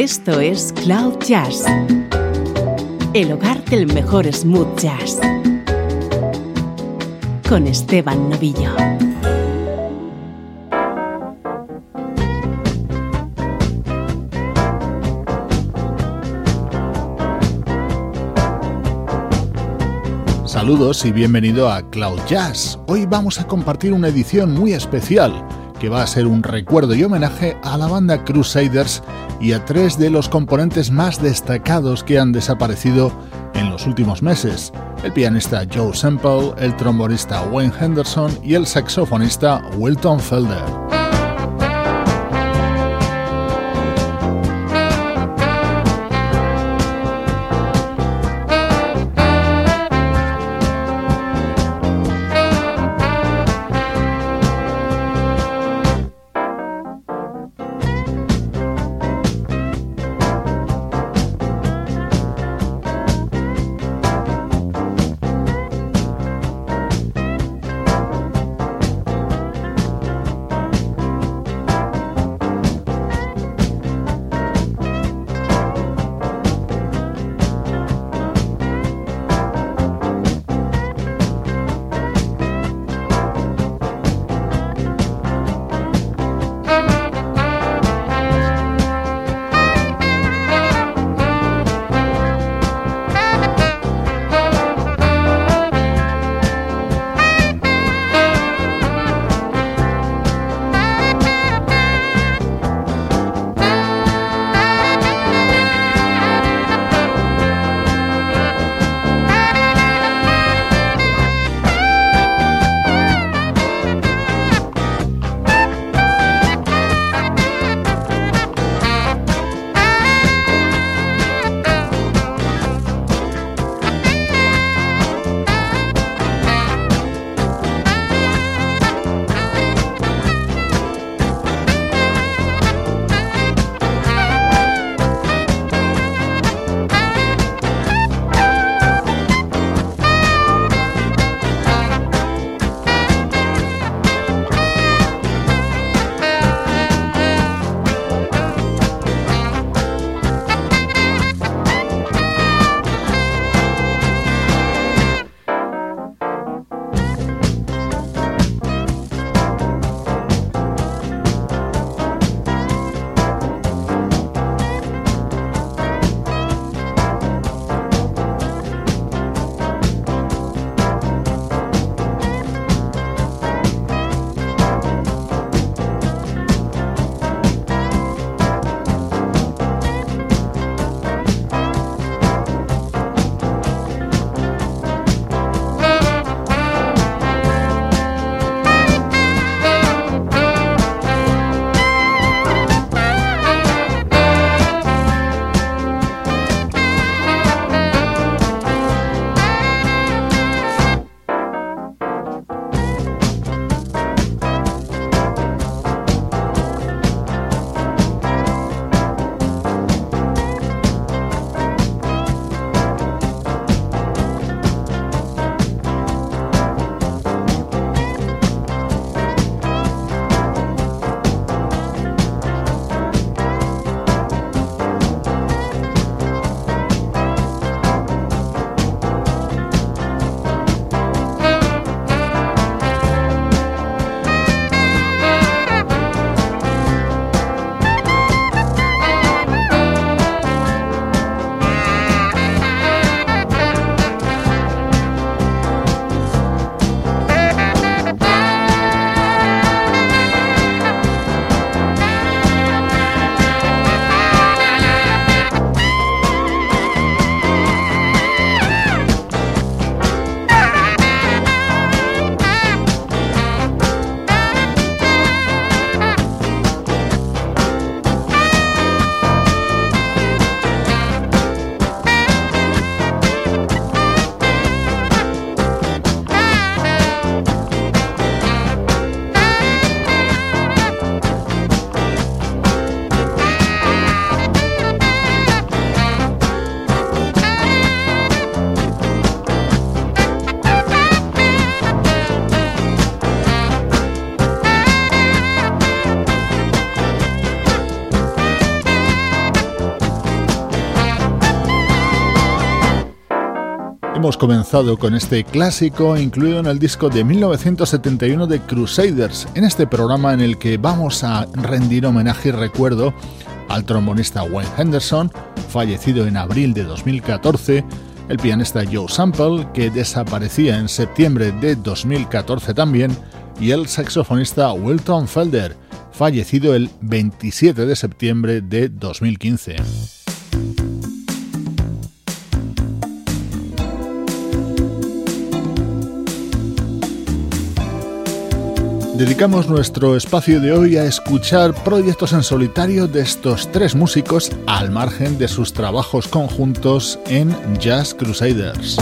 Esto es Cloud Jazz, el hogar del mejor smooth jazz, con Esteban Novillo. Saludos y bienvenido a Cloud Jazz. Hoy vamos a compartir una edición muy especial que va a ser un recuerdo y homenaje a la banda Crusaders y a tres de los componentes más destacados que han desaparecido en los últimos meses, el pianista Joe Semple, el trombonista Wayne Henderson y el saxofonista Wilton Felder. Hemos comenzado con este clásico incluido en el disco de 1971 de Crusaders, en este programa en el que vamos a rendir homenaje y recuerdo al trombonista Wayne Henderson, fallecido en abril de 2014, el pianista Joe Sample, que desaparecía en septiembre de 2014 también, y el saxofonista Wilton Felder, fallecido el 27 de septiembre de 2015. Dedicamos nuestro espacio de hoy a escuchar proyectos en solitario de estos tres músicos al margen de sus trabajos conjuntos en Jazz Crusaders.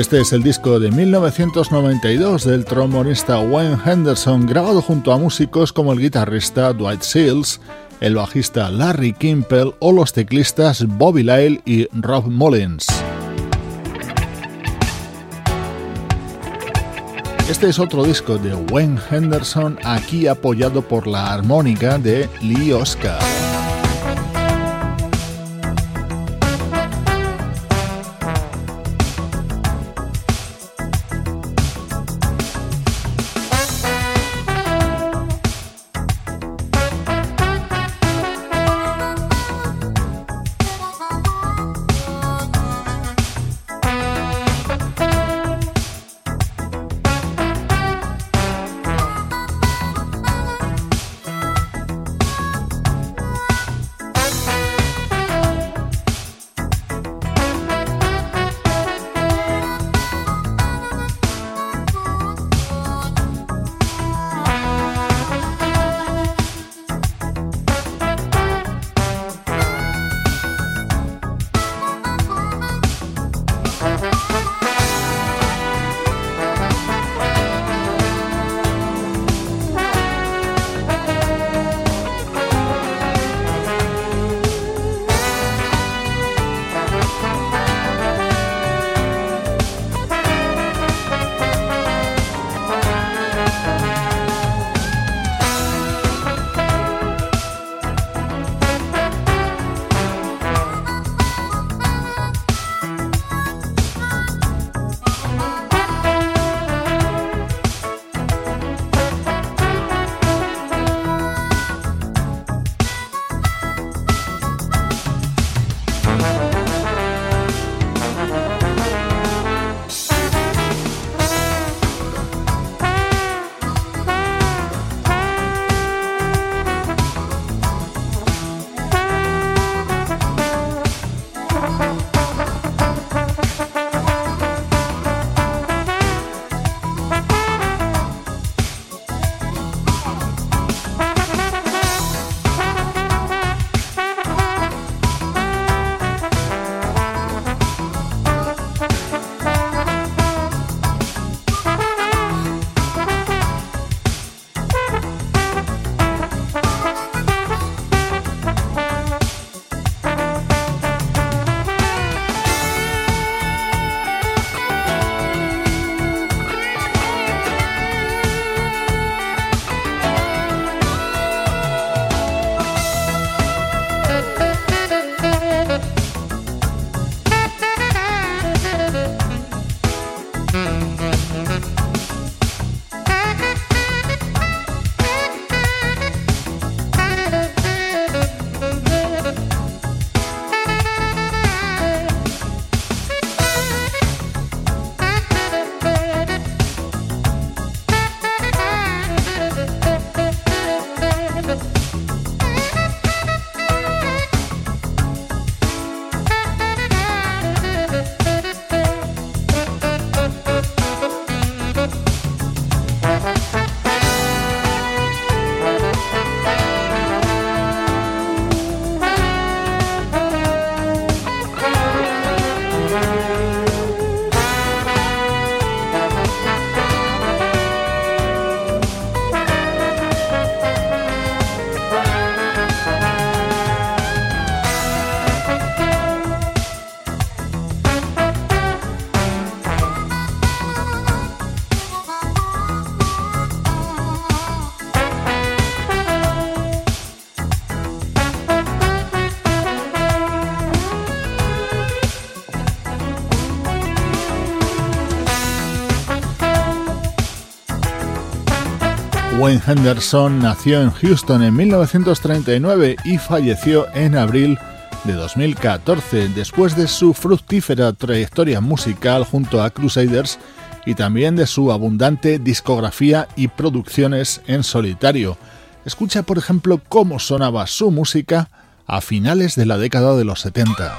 Este es el disco de 1992 del trombonista Wayne Henderson, grabado junto a músicos como el guitarrista Dwight Seals, el bajista Larry Kimpel o los teclistas Bobby Lyle y Rob Mullins. Este es otro disco de Wayne Henderson, aquí apoyado por la armónica de Lee Oscar. Henderson nació en Houston en 1939 y falleció en abril de 2014, después de su fructífera trayectoria musical junto a Crusaders y también de su abundante discografía y producciones en solitario. Escucha, por ejemplo, cómo sonaba su música a finales de la década de los 70.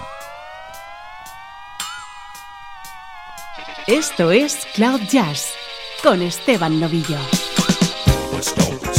Esto es Cloud Jazz con Esteban Novillo. the.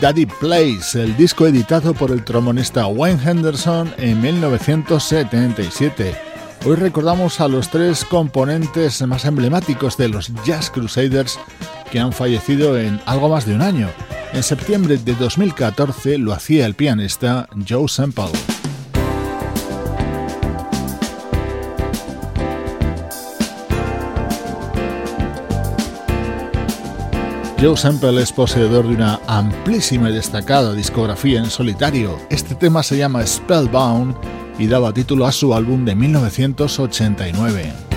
Daddy Plays, el disco editado por el trombonista Wayne Henderson en 1977. Hoy recordamos a los tres componentes más emblemáticos de los Jazz Crusaders que han fallecido en algo más de un año. En septiembre de 2014 lo hacía el pianista Joe Sample. Joe Sample es poseedor de una amplísima y destacada discografía en solitario. Este tema se llama Spellbound y daba título a su álbum de 1989.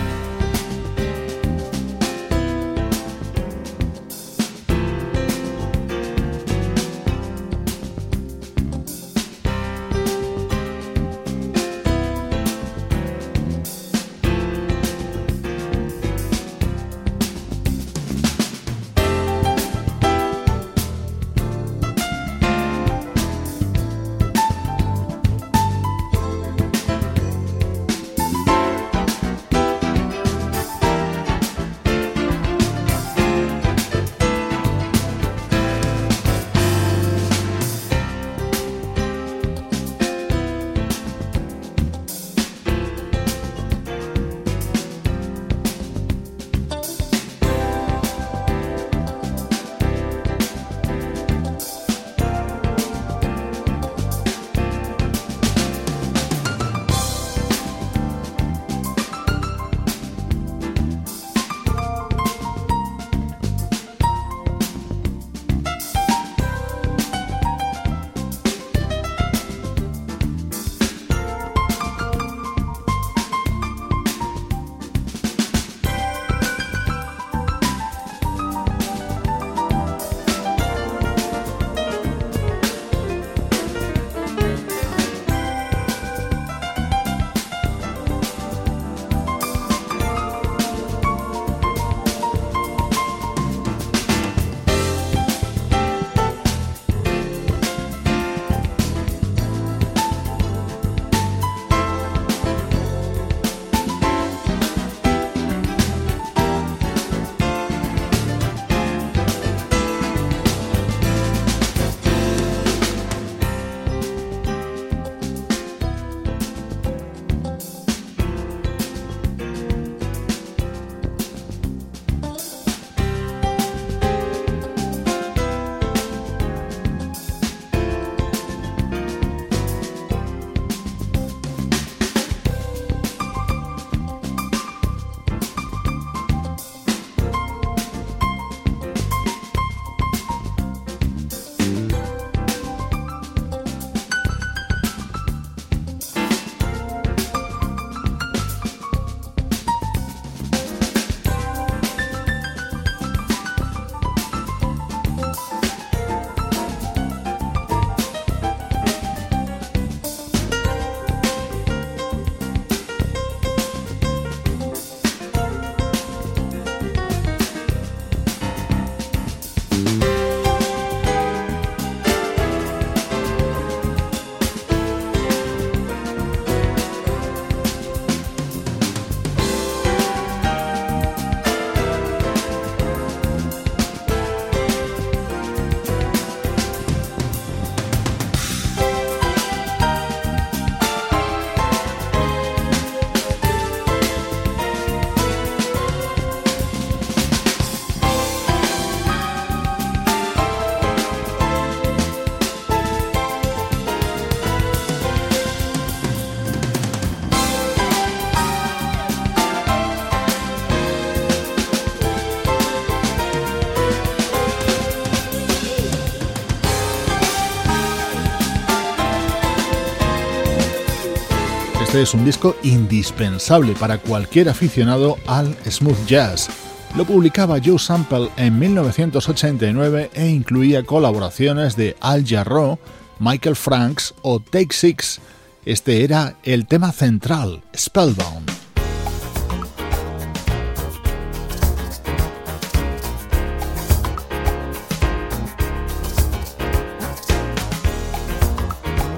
Es un disco indispensable para cualquier aficionado al smooth jazz. Lo publicaba Joe Sample en 1989 e incluía colaboraciones de Al Jarreau, Michael Franks o Take Six. Este era el tema central, Spellbound.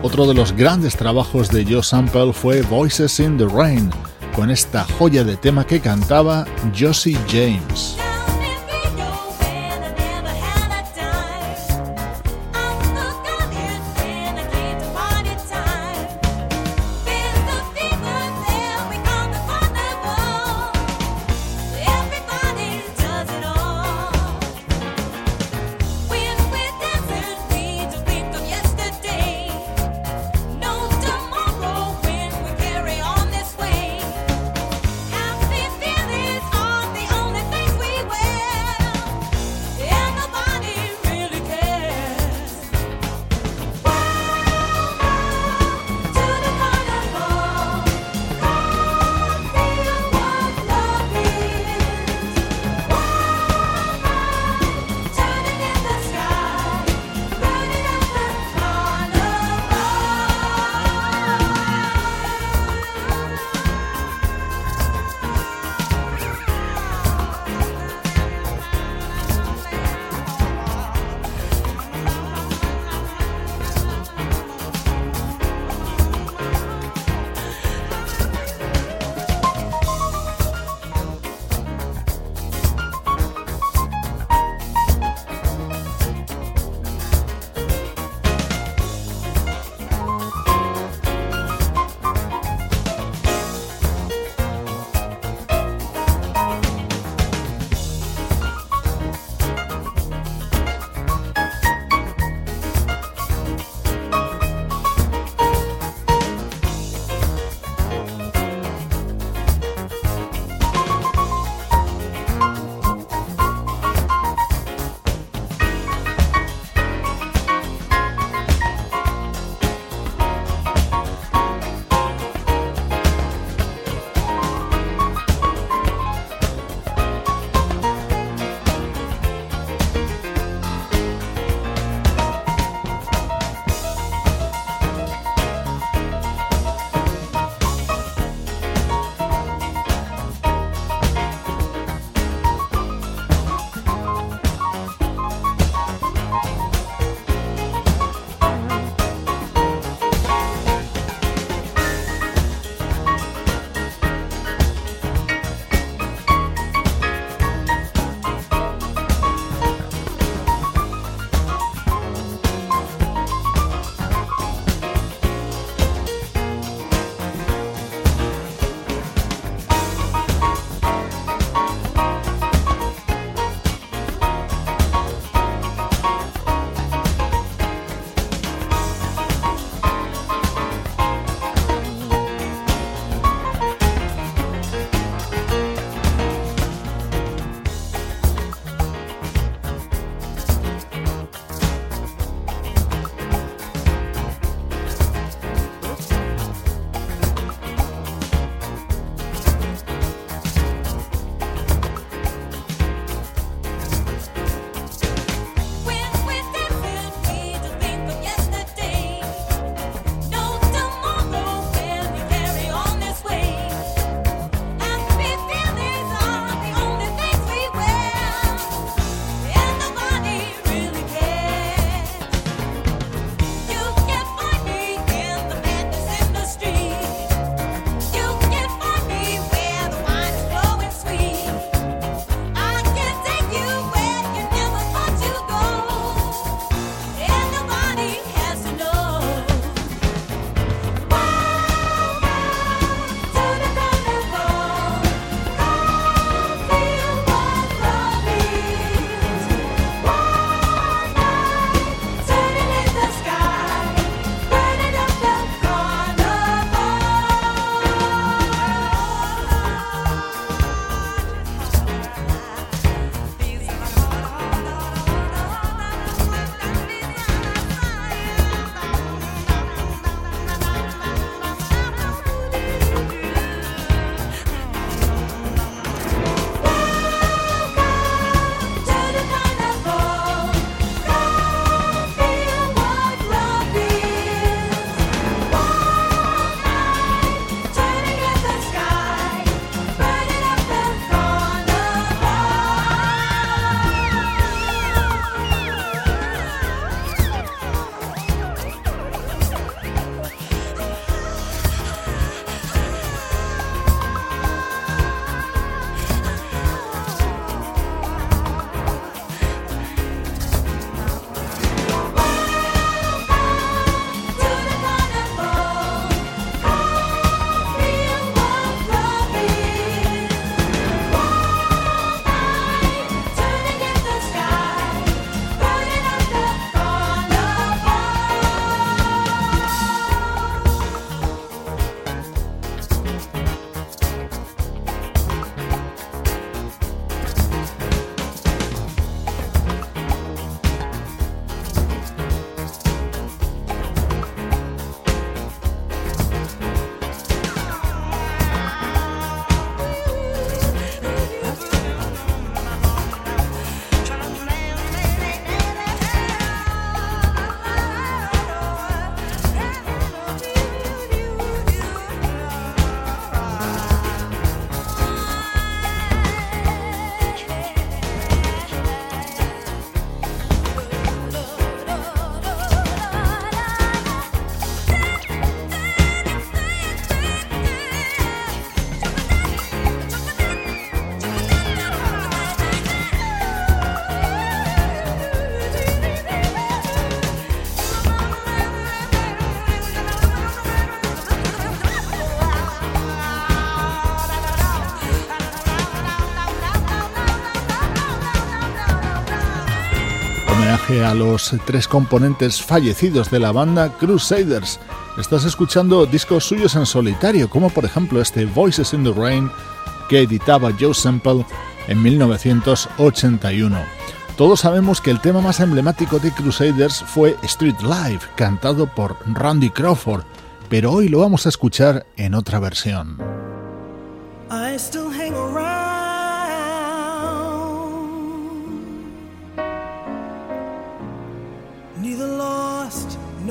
Otro de los grandes trabajos de Joe Sample fue Voices in the Rain, con esta joya de tema que cantaba Josie James. a los tres componentes fallecidos de la banda Crusaders. Estás escuchando discos suyos en solitario, como por ejemplo este Voices in the Rain que editaba Joe Semple en 1981. Todos sabemos que el tema más emblemático de Crusaders fue Street Live, cantado por Randy Crawford, pero hoy lo vamos a escuchar en otra versión.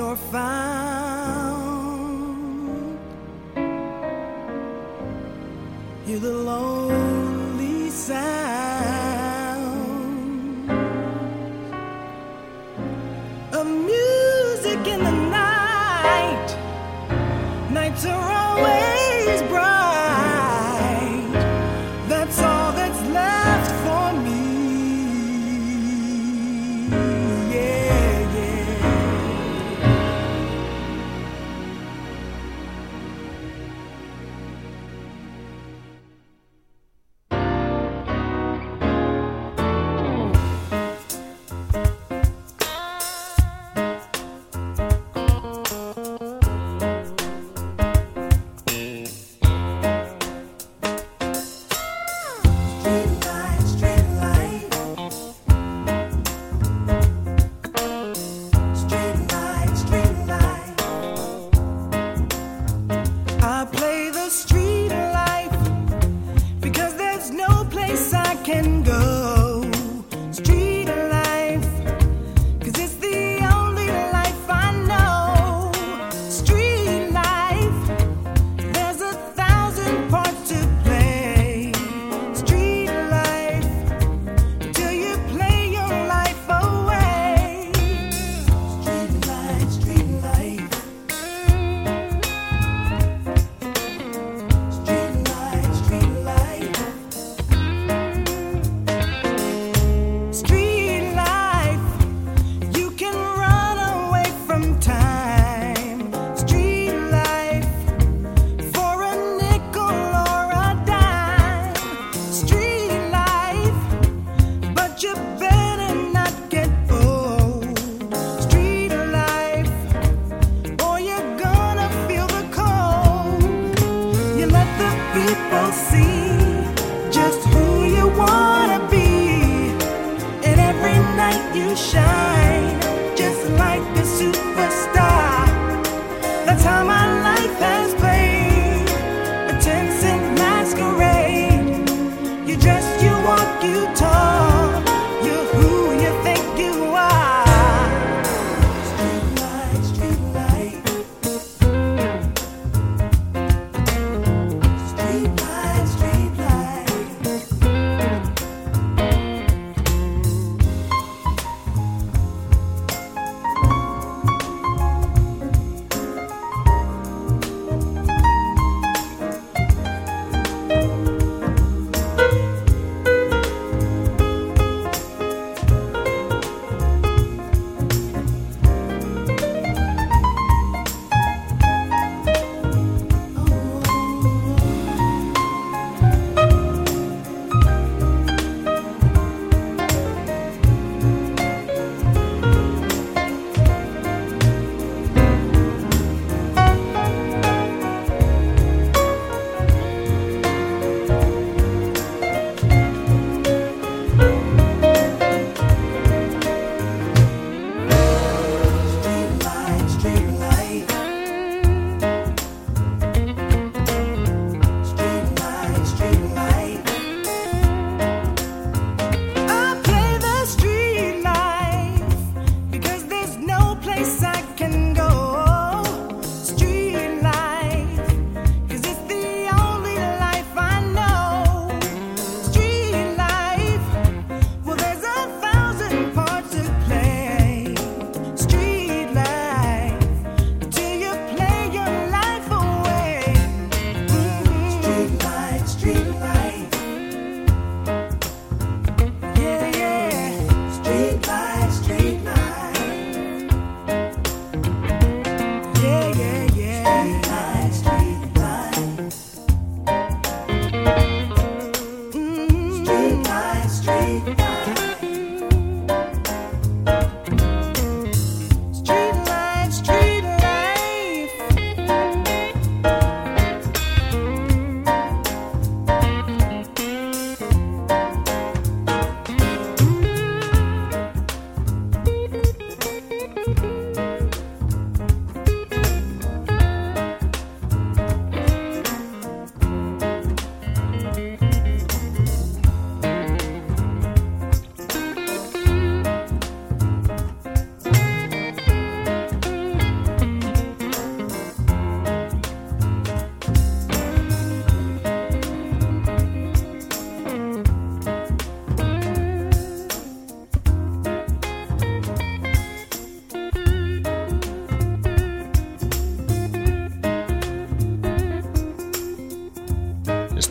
you're found. You're the lonely sound.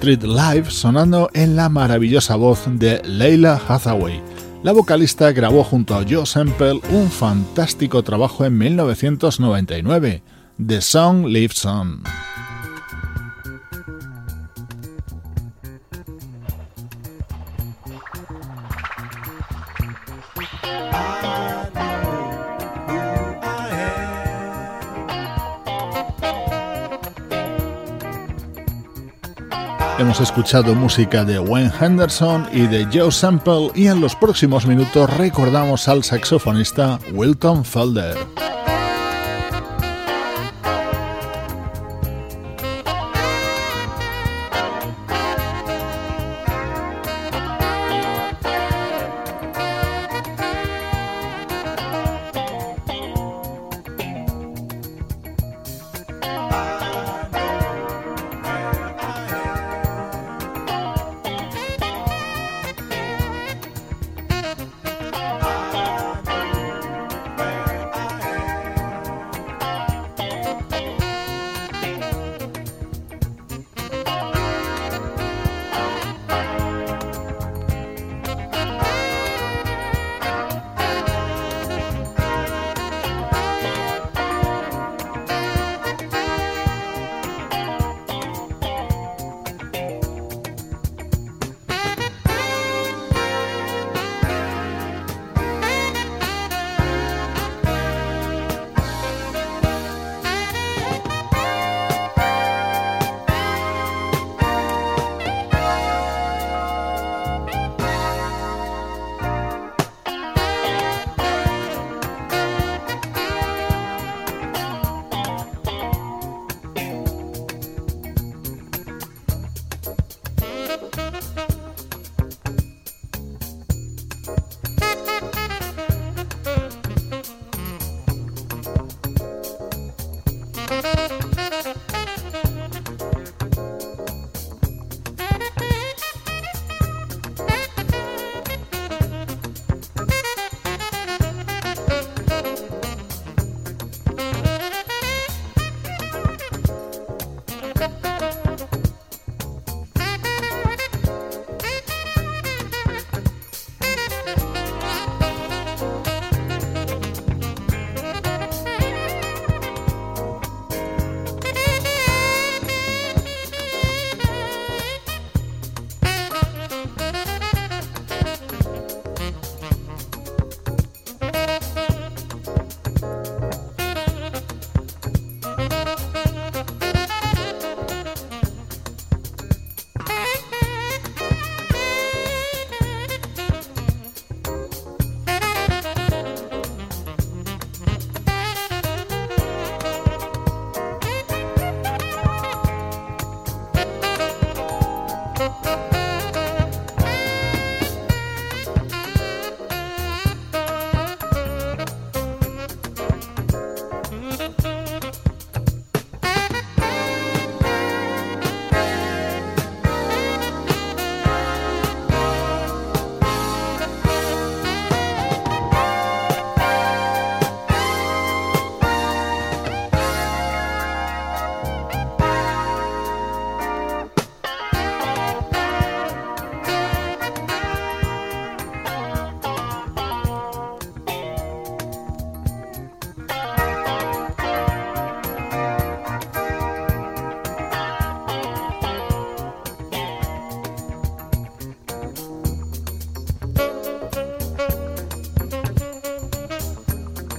Live sonando en la maravillosa voz de Leila Hathaway. La vocalista grabó junto a Joe Semple un fantástico trabajo en 1999, The Song Lives On. Hemos escuchado música de Wayne Henderson y de Joe Sample y en los próximos minutos recordamos al saxofonista Wilton Felder.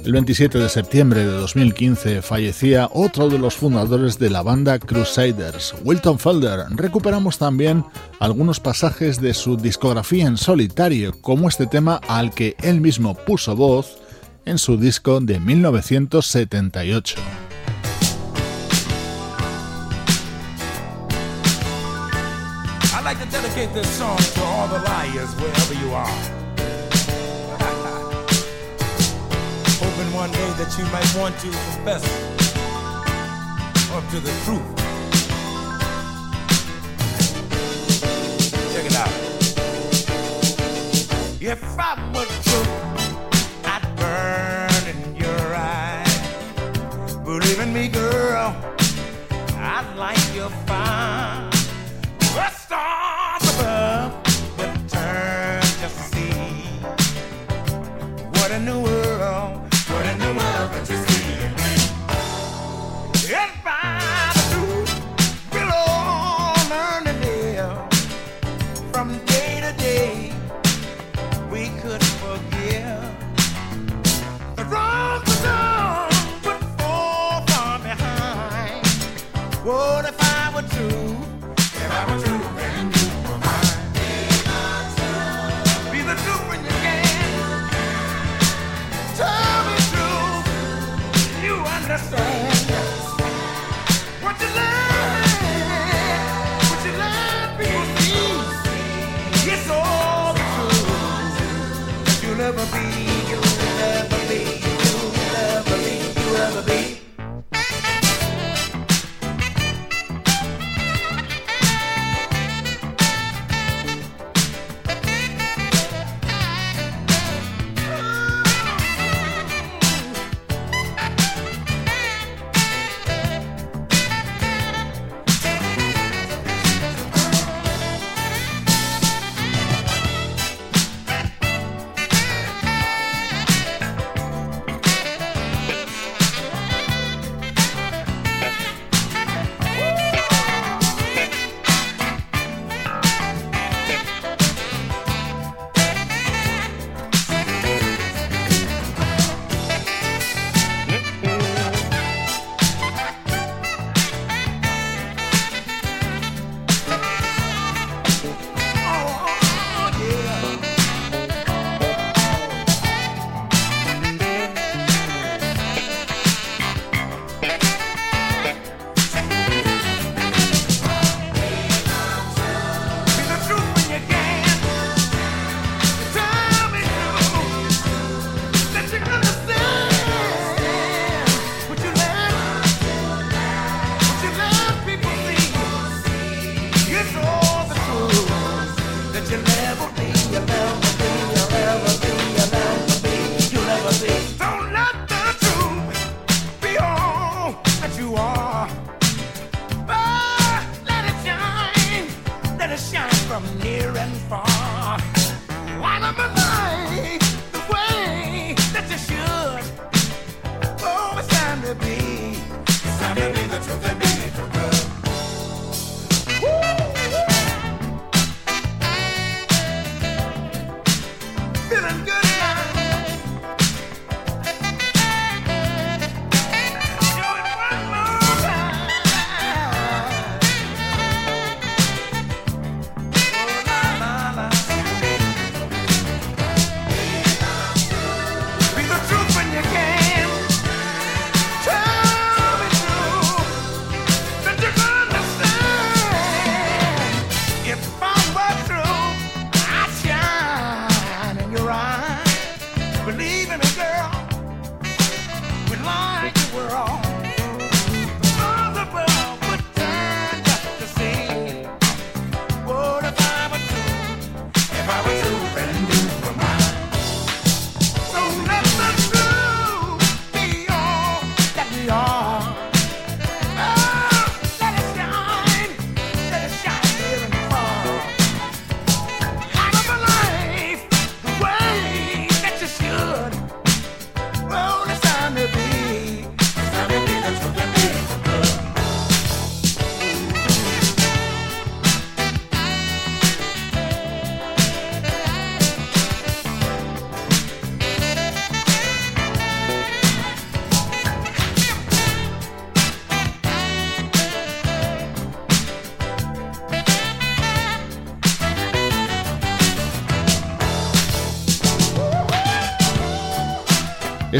El 27 de septiembre de 2015 fallecía otro de los fundadores de la banda Crusaders, Wilton Felder. Recuperamos también algunos pasajes de su discografía en solitario, como este tema al que él mismo puso voz en su disco de 1978. one day that you might want to confess up to the truth. Check it out. If I were true, I'd burn in your eyes. Believe in me, girl, I'd light your fire.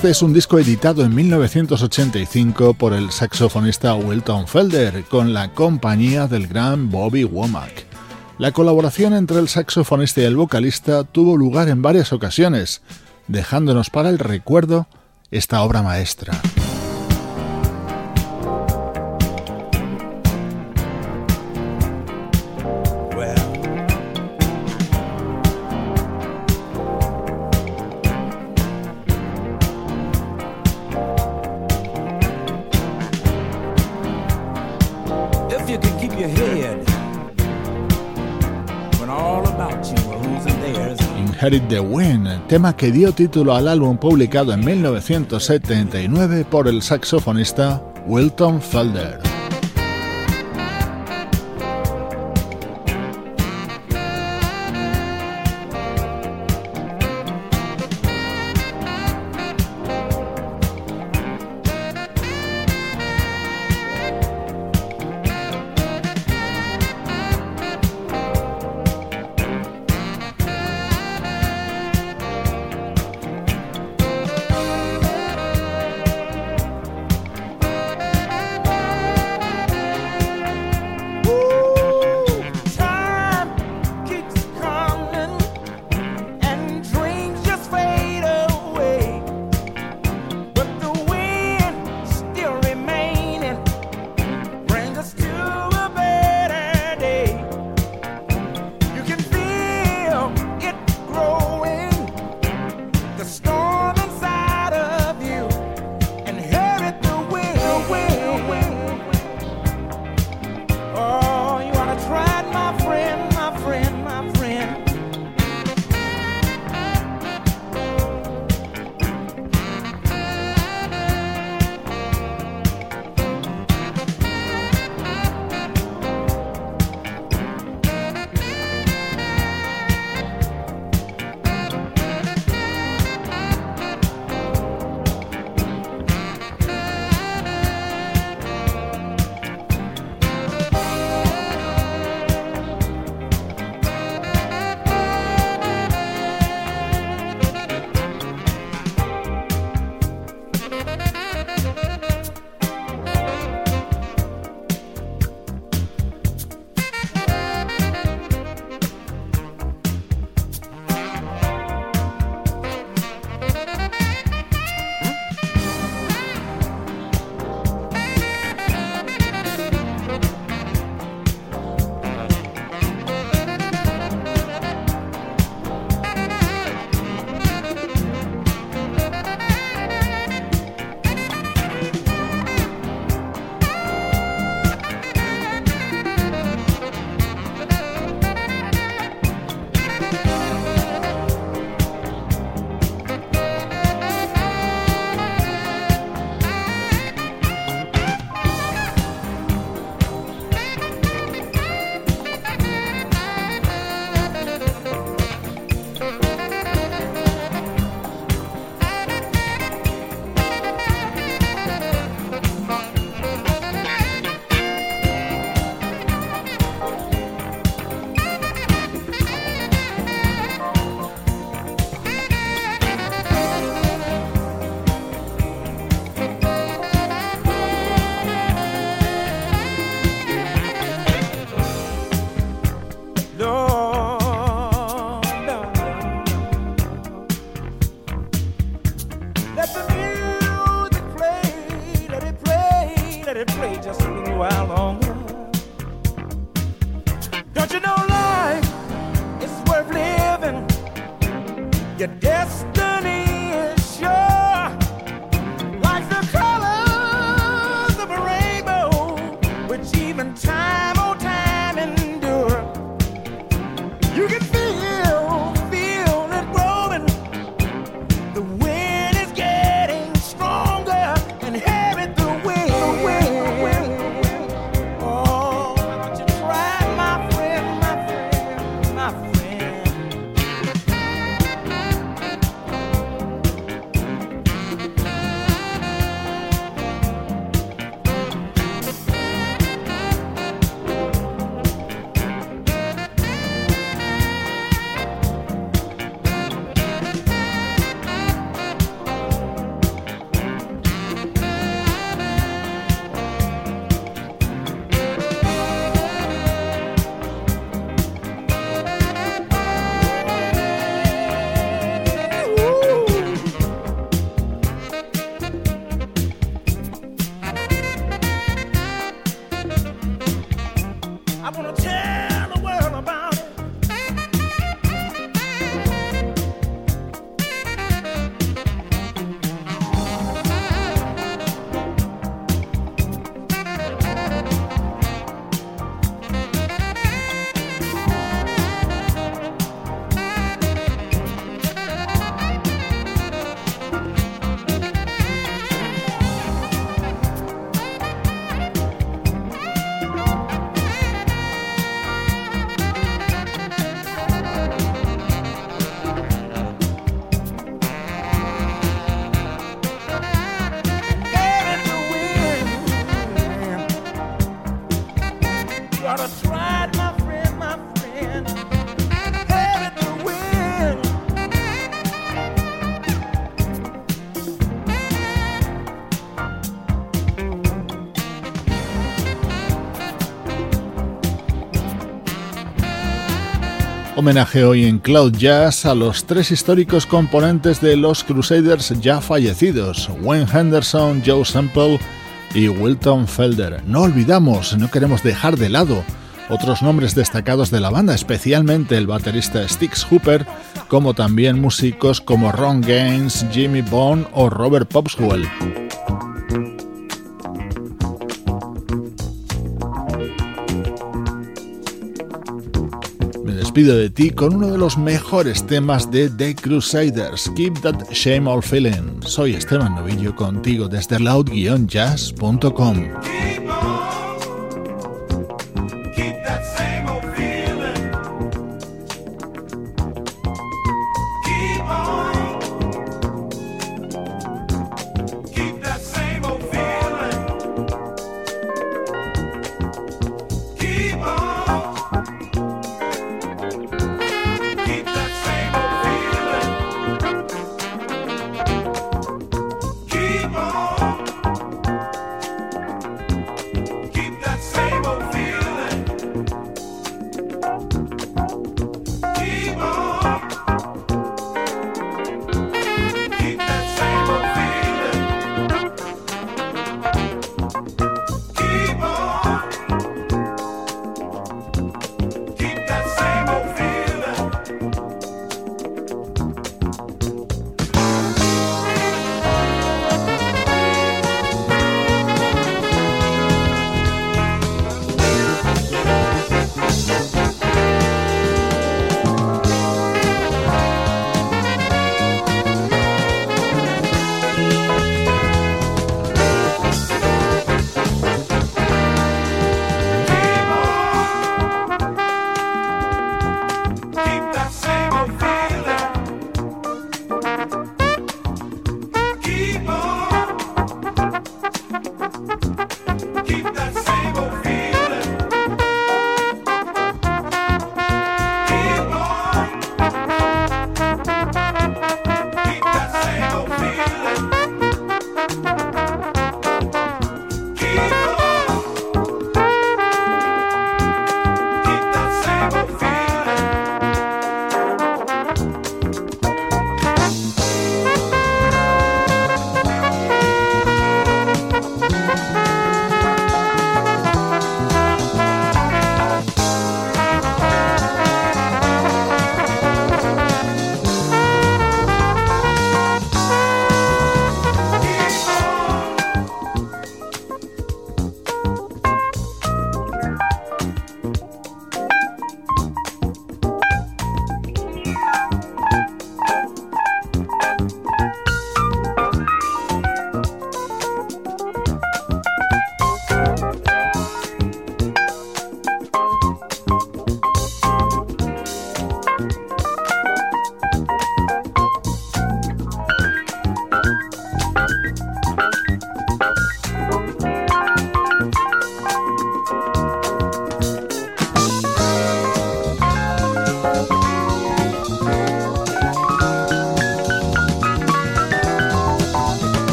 Este es un disco editado en 1985 por el saxofonista Wilton Felder con la compañía del gran Bobby Womack. La colaboración entre el saxofonista y el vocalista tuvo lugar en varias ocasiones, dejándonos para el recuerdo esta obra maestra. The Wind, tema que dio título al álbum publicado en 1979 por el saxofonista Wilton Felder. Homenaje hoy en Cloud Jazz a los tres históricos componentes de los Crusaders ya fallecidos, Wayne Henderson, Joe Semple y Wilton Felder. No olvidamos, no queremos dejar de lado otros nombres destacados de la banda, especialmente el baterista Styx Hooper, como también músicos como Ron Gaines, Jimmy Bond o Robert Popswell. Despido de ti con uno de los mejores temas de The Crusaders, Keep That Shame All Feeling. Soy Esteban Novillo contigo desde loud-jazz.com.